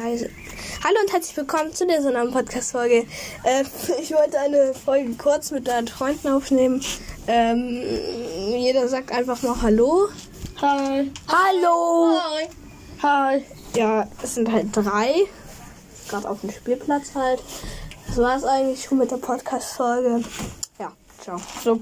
Hallo und herzlich willkommen zu dieser neuen Podcast-Folge. Äh, ich wollte eine Folge kurz mit deinen Freunden aufnehmen. Ähm, jeder sagt einfach mal Hallo. Hi. Hallo. Hi. Hi. Ja, es sind halt drei. Gerade auf dem Spielplatz halt. Das war es eigentlich schon mit der Podcast-Folge. Ja, ciao. So